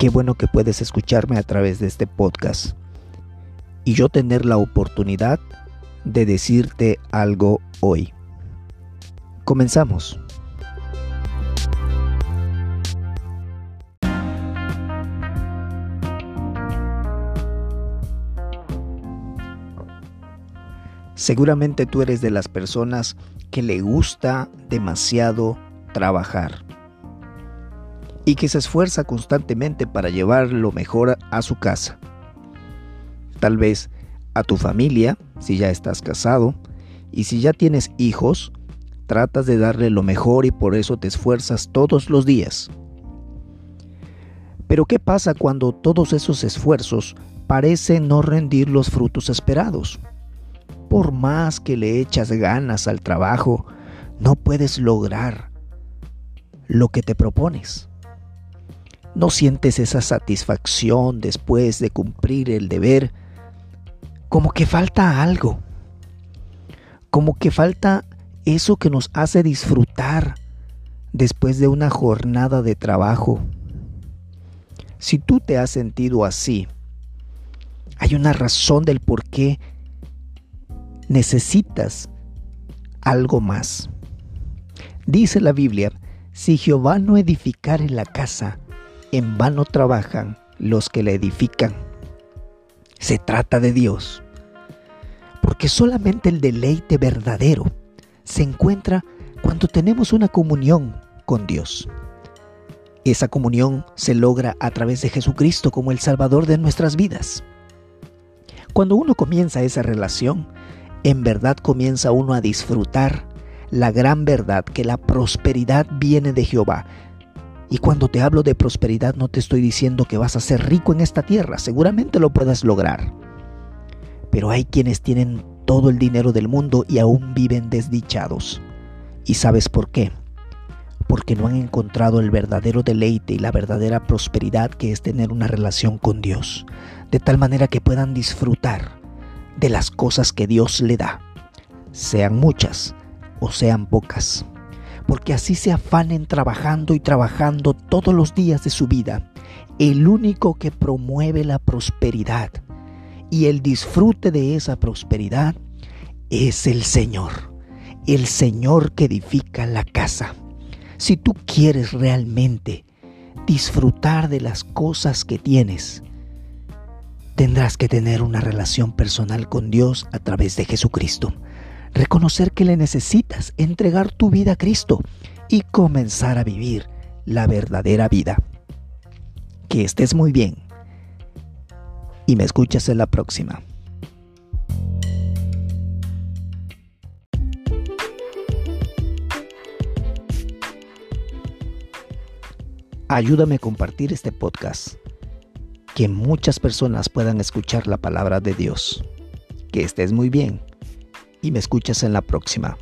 Qué bueno que puedes escucharme a través de este podcast y yo tener la oportunidad de decirte algo hoy. Comenzamos. Seguramente tú eres de las personas que le gusta demasiado trabajar y que se esfuerza constantemente para llevar lo mejor a su casa. Tal vez a tu familia, si ya estás casado, y si ya tienes hijos, tratas de darle lo mejor y por eso te esfuerzas todos los días. Pero ¿qué pasa cuando todos esos esfuerzos parecen no rendir los frutos esperados? por más que le echas ganas al trabajo, no puedes lograr lo que te propones. No sientes esa satisfacción después de cumplir el deber, como que falta algo, como que falta eso que nos hace disfrutar después de una jornada de trabajo. Si tú te has sentido así, hay una razón del por qué necesitas algo más. Dice la Biblia, si Jehová no edificare la casa, en vano trabajan los que la edifican. Se trata de Dios. Porque solamente el deleite verdadero se encuentra cuando tenemos una comunión con Dios. Esa comunión se logra a través de Jesucristo como el Salvador de nuestras vidas. Cuando uno comienza esa relación, en verdad comienza uno a disfrutar la gran verdad que la prosperidad viene de Jehová. Y cuando te hablo de prosperidad no te estoy diciendo que vas a ser rico en esta tierra, seguramente lo puedas lograr. Pero hay quienes tienen todo el dinero del mundo y aún viven desdichados. ¿Y sabes por qué? Porque no han encontrado el verdadero deleite y la verdadera prosperidad que es tener una relación con Dios, de tal manera que puedan disfrutar de las cosas que Dios le da, sean muchas o sean pocas, porque así se afanen trabajando y trabajando todos los días de su vida, el único que promueve la prosperidad y el disfrute de esa prosperidad es el Señor, el Señor que edifica la casa. Si tú quieres realmente disfrutar de las cosas que tienes, Tendrás que tener una relación personal con Dios a través de Jesucristo. Reconocer que le necesitas, entregar tu vida a Cristo y comenzar a vivir la verdadera vida. Que estés muy bien y me escuchas en la próxima. Ayúdame a compartir este podcast que muchas personas puedan escuchar la palabra de Dios. Que estés muy bien y me escuchas en la próxima.